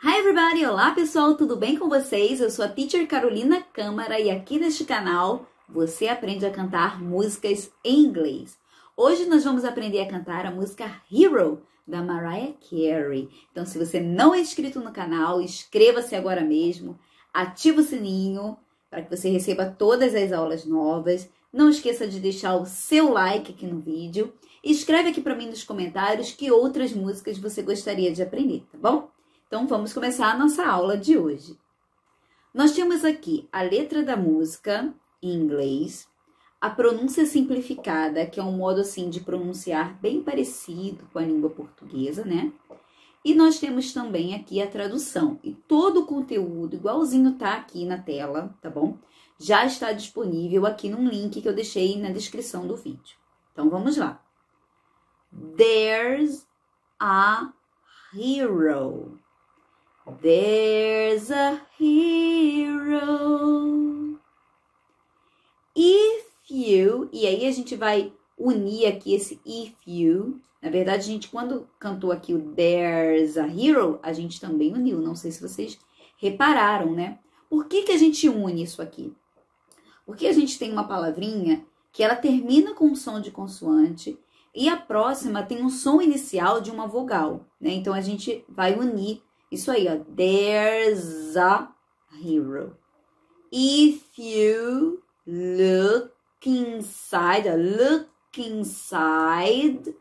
Hi everybody! Olá pessoal, tudo bem com vocês? Eu sou a Teacher Carolina Câmara e aqui neste canal você aprende a cantar músicas em inglês. Hoje nós vamos aprender a cantar a música Hero da Mariah Carey. Então, se você não é inscrito no canal, inscreva-se agora mesmo, ativa o sininho para que você receba todas as aulas novas. Não esqueça de deixar o seu like aqui no vídeo. Escreve aqui para mim nos comentários que outras músicas você gostaria de aprender, tá bom? Então vamos começar a nossa aula de hoje. Nós temos aqui a letra da música em inglês, a pronúncia simplificada, que é um modo assim de pronunciar bem parecido com a língua portuguesa, né? E nós temos também aqui a tradução. E todo o conteúdo, igualzinho tá aqui na tela, tá bom? Já está disponível aqui num link que eu deixei na descrição do vídeo. Então vamos lá. There's a hero. There's a hero. If you, e aí a gente vai unir aqui esse if you. Na verdade, a gente, quando cantou aqui o There's a Hero, a gente também uniu. Não sei se vocês repararam, né? Por que, que a gente une isso aqui? Porque a gente tem uma palavrinha que ela termina com um som de consoante e a próxima tem um som inicial de uma vogal, né? Então a gente vai unir isso aí, ó. There's a hero. If you look inside, look inside.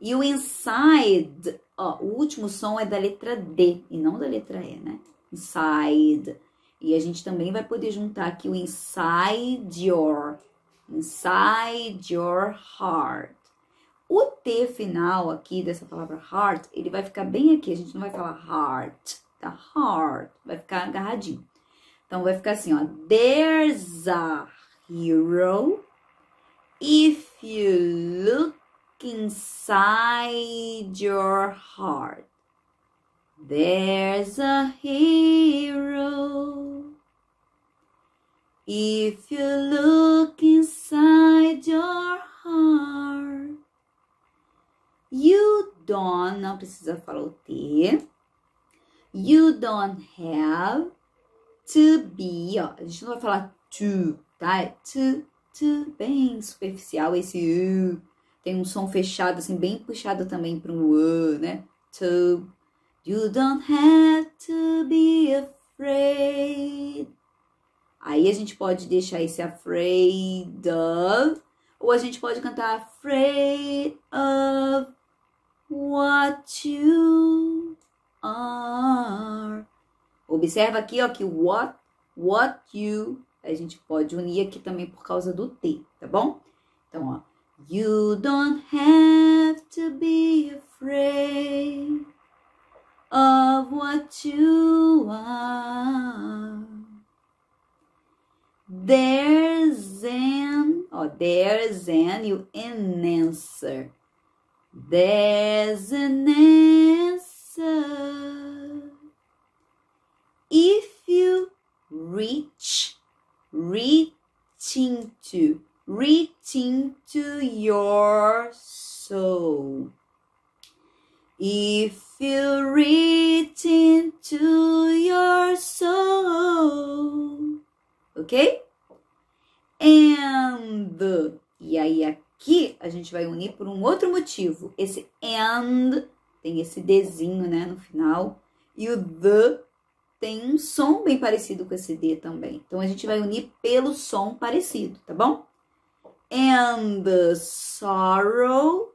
E o inside, ó, o último som é da letra D e não da letra E, né? Inside. E a gente também vai poder juntar aqui o inside your, inside your heart. O T final aqui dessa palavra heart, ele vai ficar bem aqui. A gente não vai falar heart, tá? Heart. Vai ficar agarradinho. Então, vai ficar assim, ó. There's a hero. If you look inside your heart. There's a hero. If you look não precisa falar o T. You don't have to be, ó, a gente não vai falar to, tá? É to, to, bem superficial esse U. Tem um som fechado, assim, bem puxado também para um U, né? To, you don't have to be afraid. Aí a gente pode deixar esse afraid of, ou a gente pode cantar afraid of what you are. Observa aqui, ó, que what, what you, a gente pode unir aqui também por causa do T, tá bom? Então, ó, you don't have to be afraid of what you are. There's an, ó, there's an, you an answer. There's an answer. If you reach, reaching to, reaching to your soul. If you reach into your soul. Ok? And, e aí aqui a gente vai unir por um outro motivo. Esse and tem esse Dzinho, né, no final. E o the tem um som bem parecido com esse D também. Então a gente vai unir pelo som parecido, tá bom? And the sorrow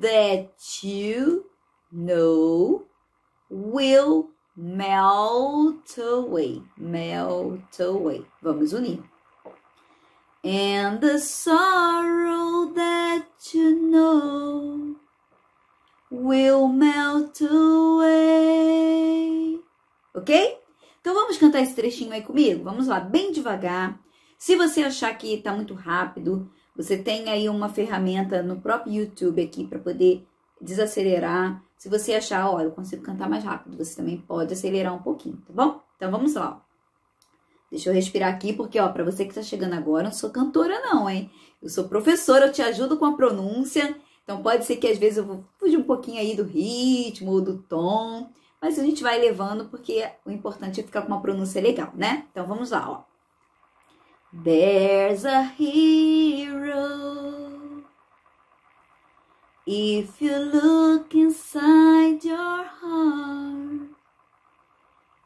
that you know will melt away. Melt away. Vamos unir. And the sorrow that you know will melt away. Ok? Então vamos cantar esse trechinho aí comigo? Vamos lá, bem devagar. Se você achar que tá muito rápido, você tem aí uma ferramenta no próprio YouTube aqui para poder desacelerar. Se você achar, olha, eu consigo cantar mais rápido, você também pode acelerar um pouquinho, tá bom? Então vamos lá. Deixa eu respirar aqui, porque, ó, pra você que tá chegando agora, eu não sou cantora, não, hein? Eu sou professora, eu te ajudo com a pronúncia. Então pode ser que às vezes eu vou fugir um pouquinho aí do ritmo ou do tom, mas a gente vai levando porque o importante é ficar com uma pronúncia legal, né? Então vamos lá, ó. There's a hero. If you look inside your heart,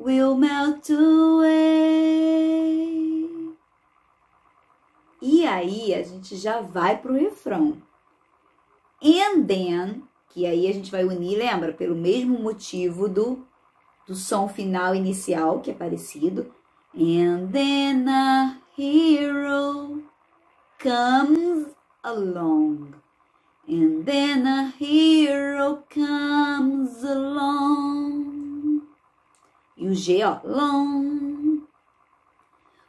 will melt away. E aí a gente já vai pro refrão. And then, que aí a gente vai unir, lembra, pelo mesmo motivo do, do som final inicial, que é parecido. And then a hero comes along. And then a hero comes along. E o G, ó, long.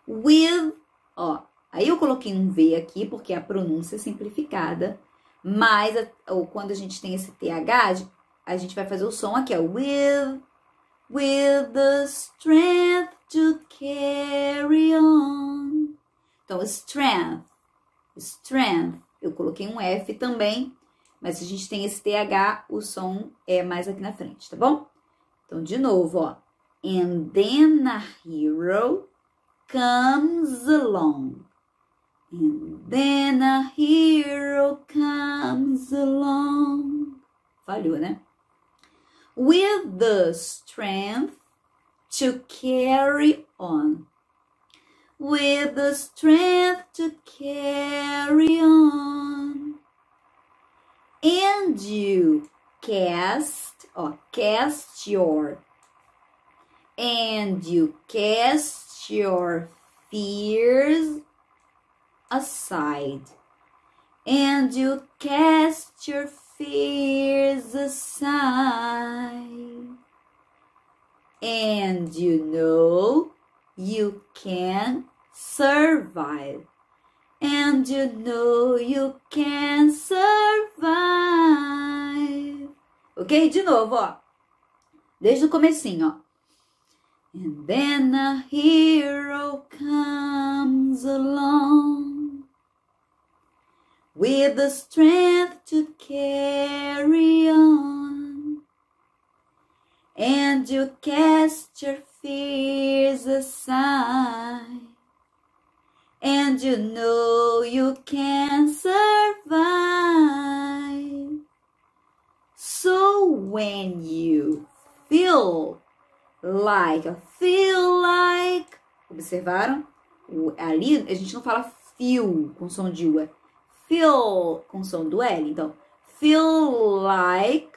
With, ó. Aí eu coloquei um V aqui porque a pronúncia é simplificada. Mas, ou quando a gente tem esse TH, a gente vai fazer o som aqui, ó. With, with the strength to carry on. Então, strength, strength. Eu coloquei um F também, mas se a gente tem esse TH, o som é mais aqui na frente, tá bom? Então, de novo, ó. And then a hero comes along. And then a hero comes along. Falhou, né? With the strength to carry on. With the strength to carry on. And you cast or cast your and you cast your fears aside. And you cast your fears aside. And you know you can survive. And you know you can survive. Ok? De novo ó. Desde o comecinho ó and then a hero comes along with the strength to carry on. And you cast your fears aside. And you know you can survive. So when you feel like, feel like, observaram? Ali a gente não fala feel com som de U, é feel com som do L. Então, feel like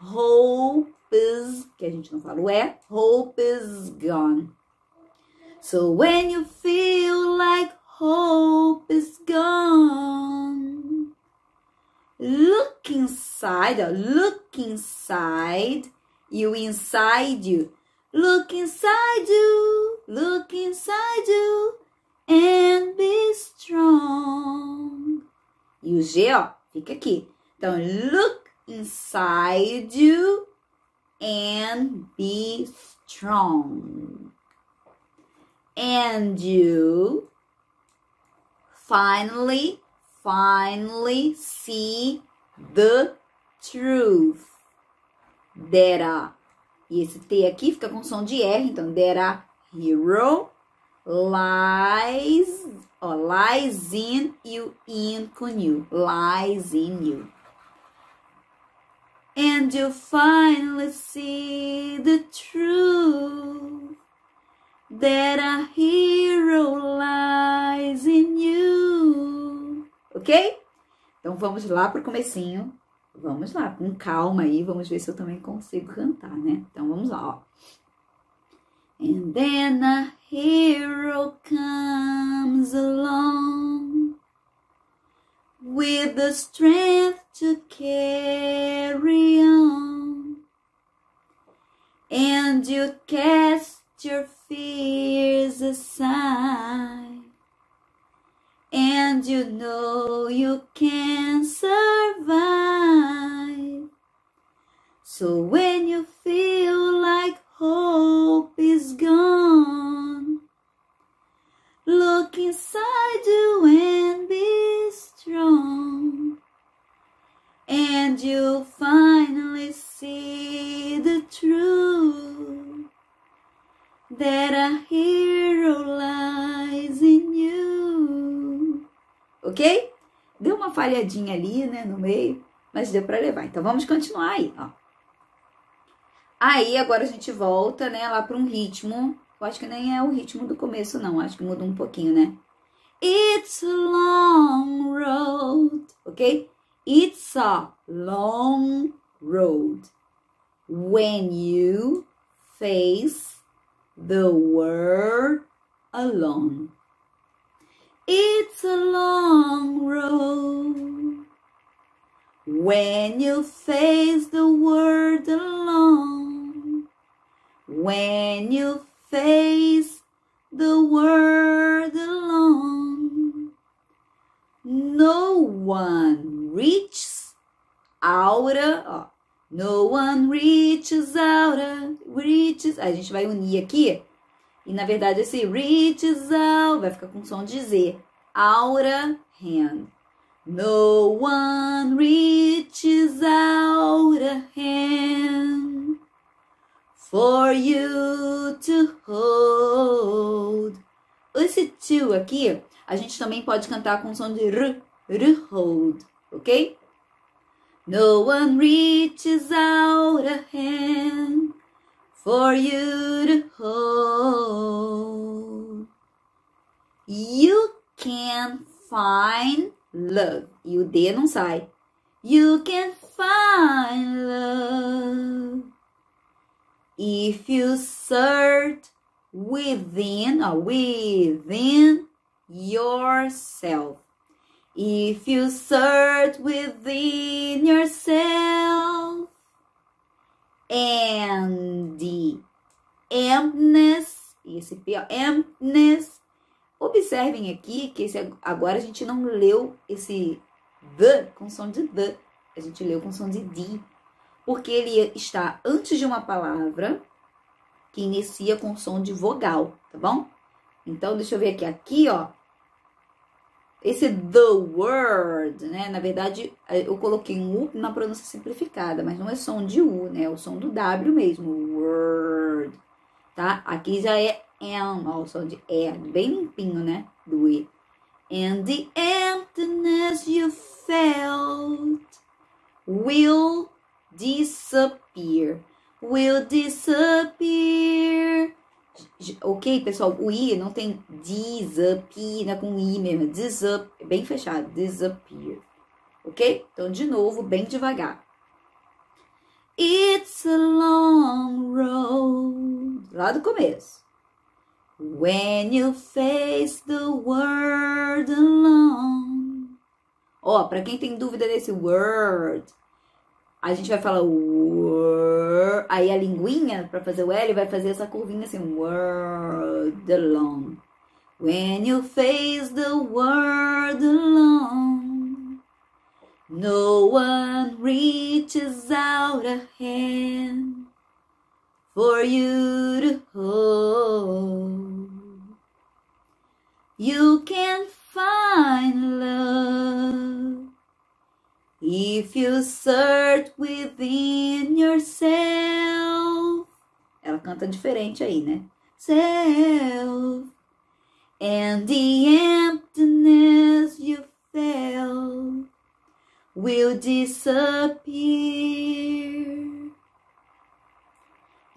hope is, que a gente não fala o E, hope is gone. So when you feel like hope is gone, look inside, look inside, you inside you. Look inside you, look inside you, and be strong. E o G, ó, fica aqui. Então, look inside you and be strong. And you finally, finally see the truth. There a, e esse T aqui fica com som de R, então that a hero lies, ó, lies in you, in com you, lies in you. And you finally see the truth that a hero lies in you. Ok? Então vamos lá pro comecinho. Vamos lá, com calma aí, vamos ver se eu também consigo cantar, né? Então vamos lá, ó. And then a hero comes along with the strength to mas deu para levar. Então vamos continuar aí, ó. Aí agora a gente volta, né, lá para um ritmo. Eu acho que nem é o ritmo do começo, não. Acho que muda um pouquinho, né? It's a long road, ok? It's a long road when you face the world alone. It's a long road when you face the world alone. When you face the world alone. No one reaches out. No one reaches out. Reaches. A gente vai unir aqui. E na verdade esse reaches out vai ficar com som de Z. Aura hand. No one reaches out a hand for you to hold. Esse to aqui, a gente também pode cantar com som de r, r hold, ok? No one reaches out a hand for you to hold. You can find love. E o D não sai. You can find love if you search within or within yourself. If you search within yourself and the emptiness, esse emptiness Observem aqui que esse, agora a gente não leu esse the com som de the, a gente leu com som de d, porque ele está antes de uma palavra que inicia com som de vogal, tá bom? Então, deixa eu ver aqui, aqui, ó, esse the word, né? Na verdade, eu coloquei um U na pronúncia simplificada, mas não é som de U, né? É o som do W mesmo, word, tá? Aqui já é am, ó, o som de E, bem limpinho, né? Do E. And the emptiness you felt will disappear. Will disappear. Ok, pessoal? O I não tem disappear, né? Com I mesmo. Disap, bem fechado. Disappear. Ok? Então, de novo, bem devagar. It's a long road. Lá do começo. When you face the world alone. Ó, para quem tem dúvida desse word, a gente vai falar word, aí a linguinha para fazer o L vai fazer essa curvinha assim, world alone. When you face the world alone, no one reaches out a hand for you to hold. You can find love if you search within yourself. Ela canta diferente aí, né? Self and the emptiness you felt will disappear.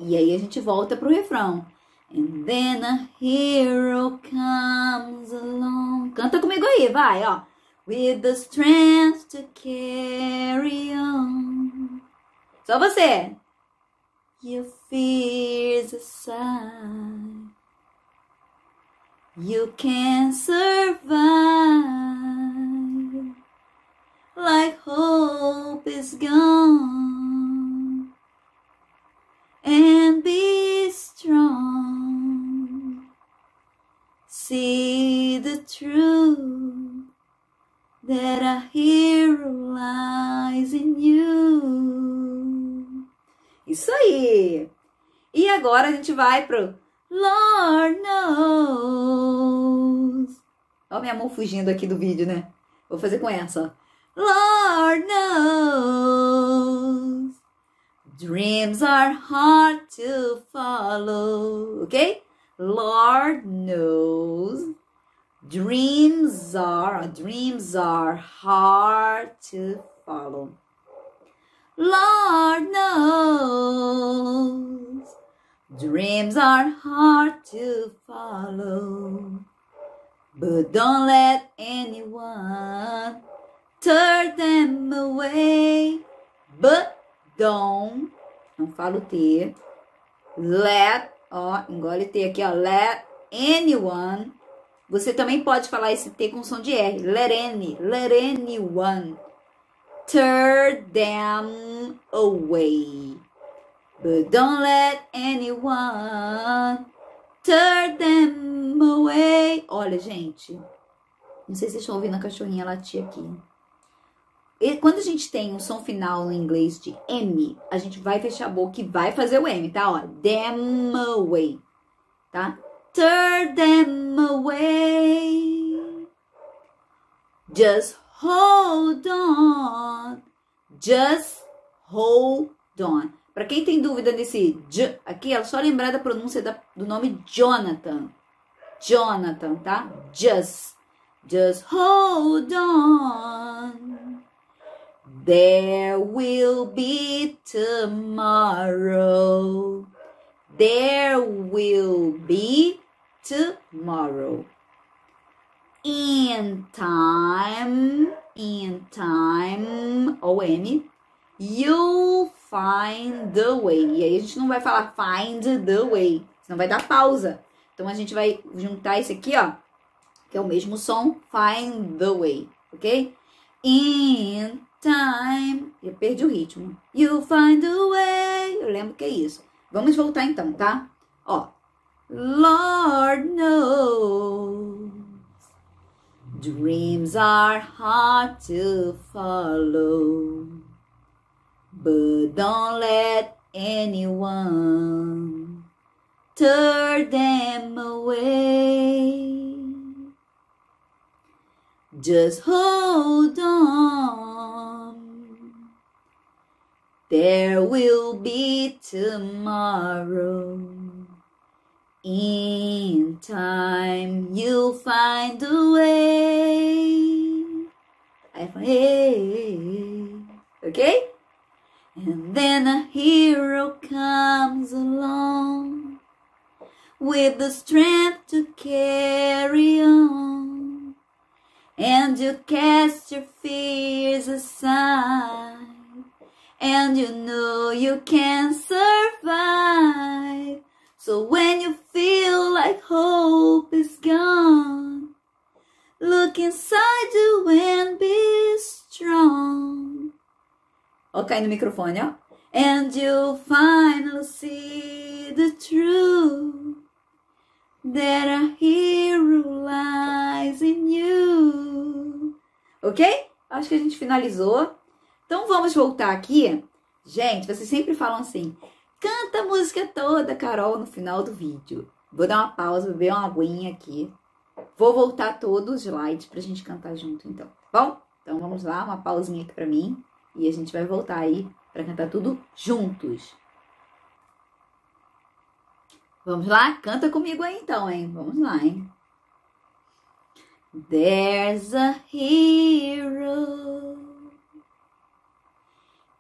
E aí a gente volta pro refrão. And then a hero comes along. Canta comigo aí, vai, ó. With the strength to carry on. Só você. Your fears aside. You can survive. Like hope is gone. And be strong. see the truth that a hero lies in you. Isso aí! E agora a gente vai pro Lord knows. Ó, minha mão fugindo aqui do vídeo, né? Vou fazer com essa. Lord knows. Dreams are hard to follow. Ok? Lord knows. Dreams are, dreams are hard to follow. Lord knows. Dreams are hard to follow. But don't let anyone turn them away. But don't, não falo T, let, ó, engole T aqui, ó, let anyone. Você também pode falar esse T com som de R. Let any, let anyone turn them away. But don't let anyone turn them away. Olha, gente. Não sei se vocês estão ouvindo a cachorrinha latir aqui. E quando a gente tem um som final no inglês de M, a gente vai fechar a boca e vai fazer o M, tá? Ó, them away, tá? Turn them away. Just hold on. Just hold on. Para quem tem dúvida nesse J aqui, é só lembrar da pronúncia da, do nome Jonathan. Jonathan, tá? Just. Just hold on. There will be tomorrow. There will be tomorrow. In time, in time, ou M, you'll find the way. E aí a gente não vai falar find the way, senão vai dar pausa. Então a gente vai juntar esse aqui, ó, que é o mesmo som, find the way, ok? In time. Eu perdi o ritmo. You find a way. Eu lembro que é isso. Vamos voltar então, tá? Ó. Lord knows. Dreams are hard to follow. But don't let anyone turn them away. Just hold on. There will be tomorrow. In time, you'll find a way. Okay? And then a hero comes along with the strength to carry on. And you cast your fears aside. And you know you can survive. So when you feel like hope is gone, look inside you and be strong. Ok, no microfone, ó. And you'll finally see the truth that a hero lies in you. Ok? Acho que a gente finalizou. Então vamos voltar aqui. Gente, vocês sempre falam assim: canta a música toda, Carol, no final do vídeo. Vou dar uma pausa, beber uma aguinha aqui. Vou voltar todos os slides pra gente cantar junto, então. Tá bom? Então vamos lá, uma pausinha aqui pra mim. E a gente vai voltar aí para cantar tudo juntos. Vamos lá? Canta comigo aí então, hein? Vamos lá, hein? There's a hero.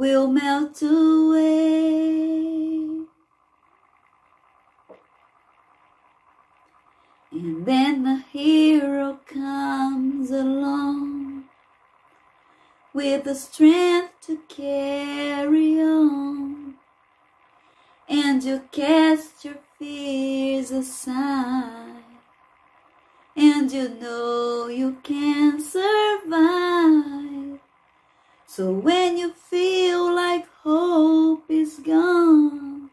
will melt away. And then the hero comes along with the strength to carry on. And you cast your fears aside. And you know you can survive. So when you feel like hope is gone,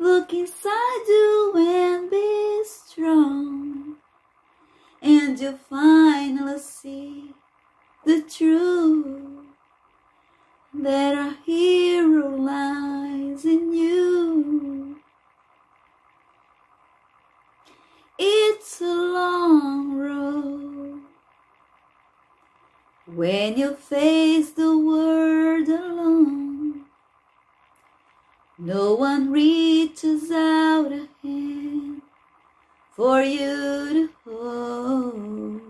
look inside you and be strong. And you'll finally see the truth that a hero lies in you. It's a long road when you face the world alone. No one reaches out a hand for you to hold.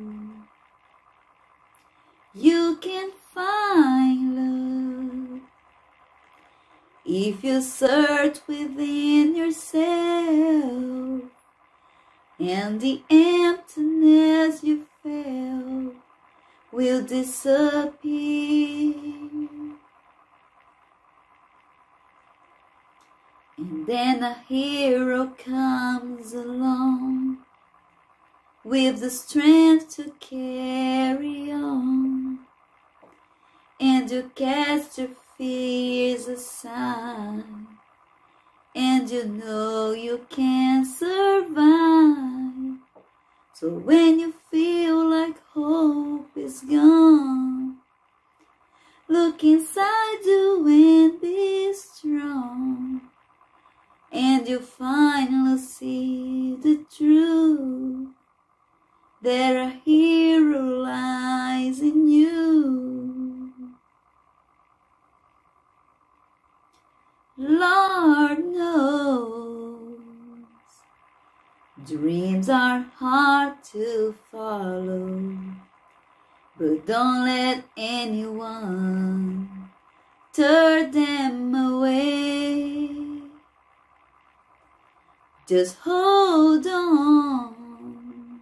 You can find love if you search within yourself and the emptiness you felt will disappear. And then a hero comes along with the strength to carry on. And you cast your fears aside. And you know you can survive. So when you feel like hope is gone, look inside you and be strong. And you'll finally see the truth that a hero dreams are hard to follow, but don't let anyone turn them away. Just hold on.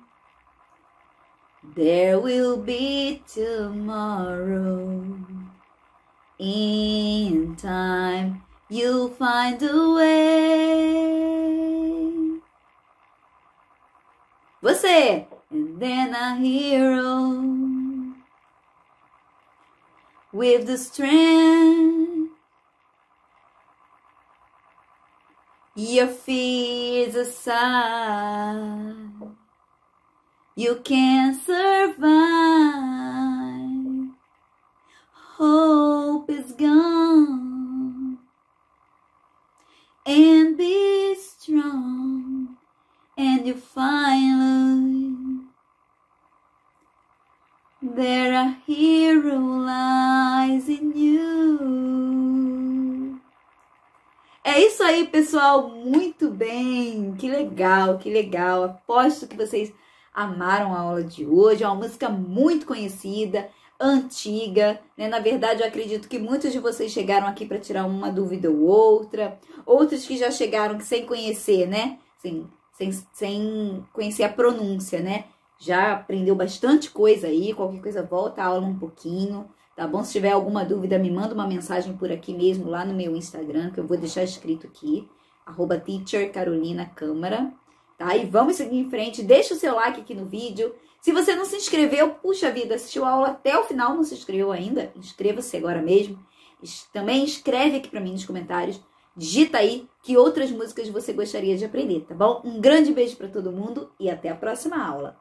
There will be tomorrow. In time, you'll find a way. Você! And then a hero with the strength your fears aside. You can survive. Hope is gone. And be strong. And you finally there a hero lies in you. É isso aí, pessoal. Muito bem. Que legal, que legal. Aposto que vocês amaram a aula de hoje. É uma música muito conhecida, antiga, né? Na verdade, eu acredito que muitos de vocês chegaram aqui para tirar uma dúvida ou outra, outros que já chegaram sem conhecer, né? Sem, sem, sem conhecer a pronúncia, né? Já aprendeu bastante coisa aí. Qualquer coisa, volta a aula um pouquinho, tá bom? Se tiver alguma dúvida, me manda uma mensagem por aqui mesmo, lá no meu Instagram, que eu vou deixar escrito aqui, arroba tá? E vamos seguir em frente. Deixa o seu like aqui no vídeo. Se você não se inscreveu, puxa vida, assistiu a aula até o final, não se inscreveu ainda? Inscreva-se agora mesmo. Também escreve aqui para mim nos comentários. Digita aí que outras músicas você gostaria de aprender, tá bom? Um grande beijo para todo mundo e até a próxima aula.